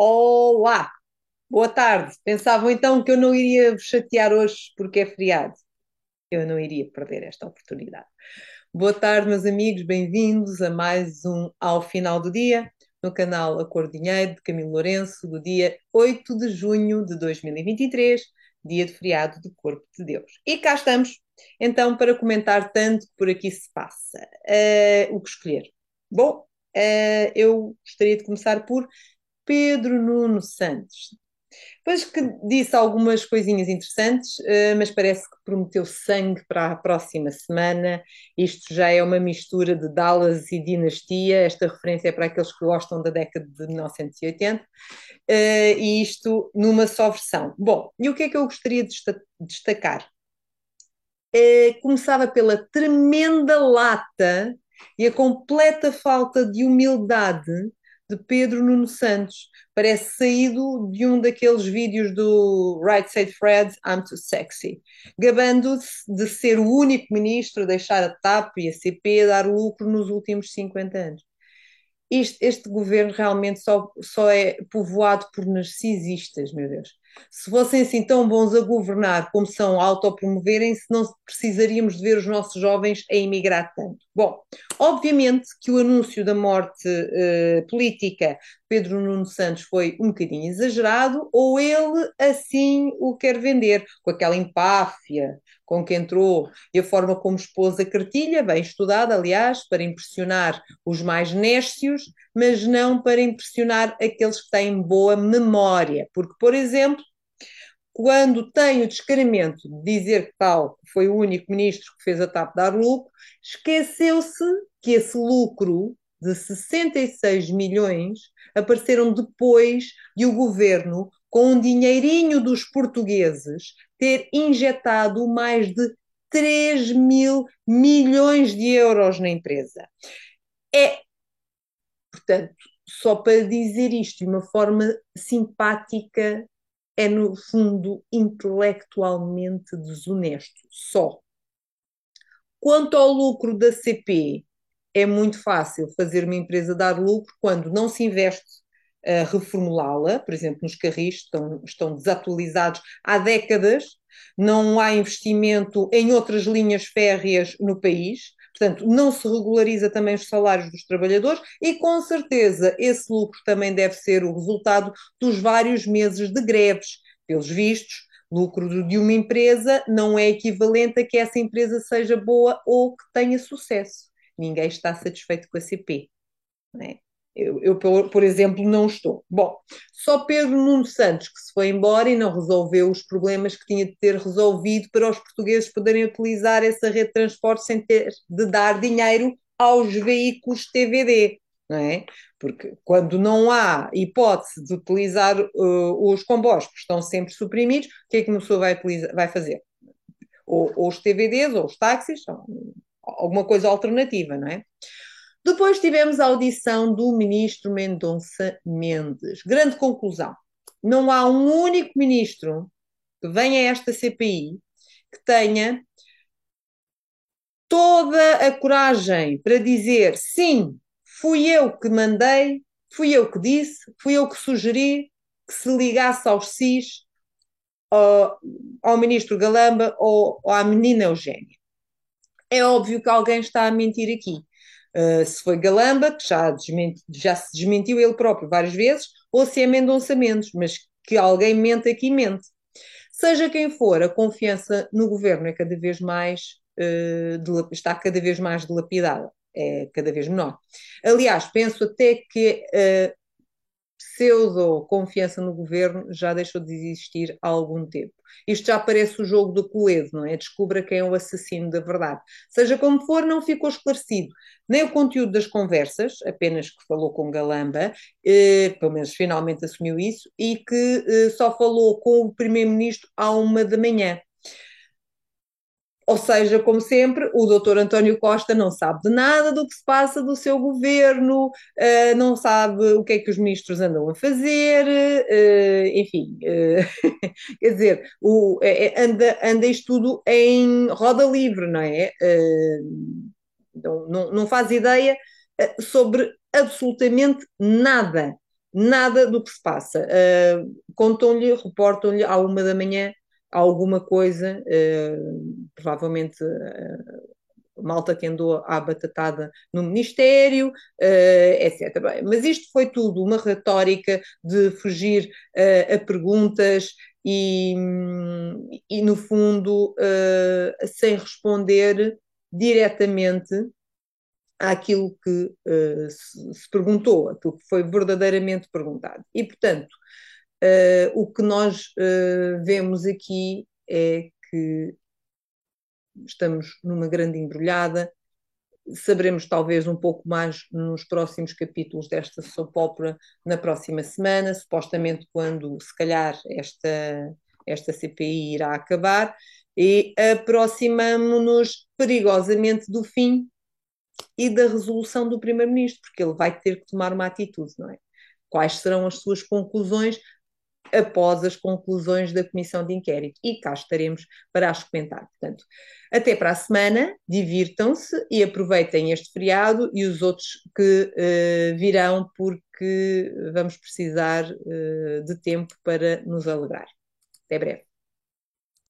Olá, boa tarde. Pensavam então que eu não iria vos chatear hoje porque é feriado. Eu não iria perder esta oportunidade. Boa tarde, meus amigos, bem-vindos a mais um Ao Final do Dia, no canal A Cor Dinheiro de Camilo Lourenço, do dia 8 de junho de 2023, dia de feriado do Corpo de Deus. E cá estamos, então, para comentar tanto que por aqui se passa. Uh, o que escolher? Bom, uh, eu gostaria de começar por Pedro Nuno Santos. Depois que disse algumas coisinhas interessantes, uh, mas parece que prometeu sangue para a próxima semana. Isto já é uma mistura de Dallas e Dinastia. Esta referência é para aqueles que gostam da década de 1980. Uh, eh, e isto numa só versão. Bom, e o que é que eu gostaria de destacar? Uh, começava pela tremenda lata e a completa falta de humildade de Pedro Nuno Santos. Parece saído de um daqueles vídeos do Right Said Fred, I'm Too Sexy, gabando-se de ser o único ministro a deixar a TAP e a CP dar lucro nos últimos 50 anos. Este, este governo realmente só, só é povoado por narcisistas, meu Deus. Se fossem assim tão bons a governar como são a autopromoverem-se, não precisaríamos de ver os nossos jovens a emigrar tanto. Bom, obviamente que o anúncio da morte uh, política Pedro Nuno Santos foi um bocadinho exagerado, ou ele assim o quer vender, com aquela empáfia com que entrou e a forma como expôs a cartilha, bem estudada, aliás, para impressionar os mais nécios, mas não para impressionar aqueles que têm boa memória. Porque, por exemplo, quando tem o descaramento de dizer que tal foi o único ministro que fez a TAP dar lucro, esqueceu-se que esse lucro de 66 milhões apareceram depois de o governo, com um dinheirinho dos portugueses, ter injetado mais de 3 mil milhões de euros na empresa. É, portanto, só para dizer isto de uma forma simpática, é, no fundo, intelectualmente desonesto. Só. Quanto ao lucro da CP, é muito fácil fazer uma empresa dar lucro quando não se investe a reformulá-la, por exemplo, nos carris estão, estão desatualizados há décadas, não há investimento em outras linhas férreas no país, Portanto, não se regulariza também os salários dos trabalhadores e, com certeza, esse lucro também deve ser o resultado dos vários meses de greves. Pelos vistos, lucro de uma empresa não é equivalente a que essa empresa seja boa ou que tenha sucesso. Ninguém está satisfeito com a CP. É? Eu, eu, por exemplo, não estou. Bom, só Pedro Nuno Santos que se foi embora e não resolveu os problemas que tinha de ter resolvido para os portugueses poderem utilizar essa rede de transporte sem ter de dar dinheiro aos veículos TVD, não é? Porque quando não há hipótese de utilizar uh, os comboios, que estão sempre suprimidos, o que é que uma pessoa vai, utilizar, vai fazer? Ou, ou os TVDs, ou os táxis, alguma coisa alternativa, não é? Depois tivemos a audição do ministro Mendonça Mendes. Grande conclusão: não há um único ministro que venha a esta CPI que tenha toda a coragem para dizer sim, fui eu que mandei, fui eu que disse, fui eu que sugeri que se ligasse aos CIS, ao, ao ministro Galamba ou, ou à menina Eugénia. É óbvio que alguém está a mentir aqui. Uh, se foi Galamba, que já, desmenti, já, se desmentiu ele próprio várias vezes, ou se é Mendonça Mendes, mas que alguém mente aqui mente. Seja quem for, a confiança no governo é cada vez mais uh, está cada vez mais dilapidada, é cada vez menor. Aliás, penso até que uh, pseudo-confiança no governo já deixou de existir há algum tempo. Isto já parece o jogo do Coedo, não é? Descubra quem é o assassino da verdade. Seja como for, não ficou esclarecido nem o conteúdo das conversas, apenas que falou com Galamba, eh, pelo menos finalmente assumiu isso, e que eh, só falou com o Primeiro-Ministro à uma da manhã. Ou seja, como sempre, o doutor António Costa não sabe de nada do que se passa do seu governo, uh, não sabe o que é que os ministros andam a fazer, uh, enfim, uh, quer dizer, o, é, anda, anda isto tudo em roda livre, não é? Não, não, faz ideia sobre absolutamente nada. nada do que se passa. Contam-lhe, reportam-lhe à uma da manhã alguma coisa, uh, provavelmente uh, malta que andou à batatada no Ministério, etc. Bem, mas isto foi tudo uma retórica de fugir a perguntas e, e no fundo, sem responder diretamente àquilo que uh, se, se, perguntou, aquilo que foi verdadeiramente perguntado. E, portanto, uh, o que nós uh, vemos aqui é que estamos numa grande embrulhada. Saberemos talvez um pouco mais nos próximos capítulos desta soap opera na próxima semana, supostamente quando, se calhar, esta, esta CPI irá acabar, e aproximamos-nos perigosamente do fim e da resolução do Primeiro-Ministro, porque ele vai ter que tomar uma atitude, não é? Quais serão as suas conclusões após as conclusões da comissão de inquérito? E cá estaremos para as comentar. Portanto, até para a semana, divirtam-se e aproveitem este feriado e os outros que uh, virão, porque vamos precisar uh, de tempo para nos alegrar. Até breve.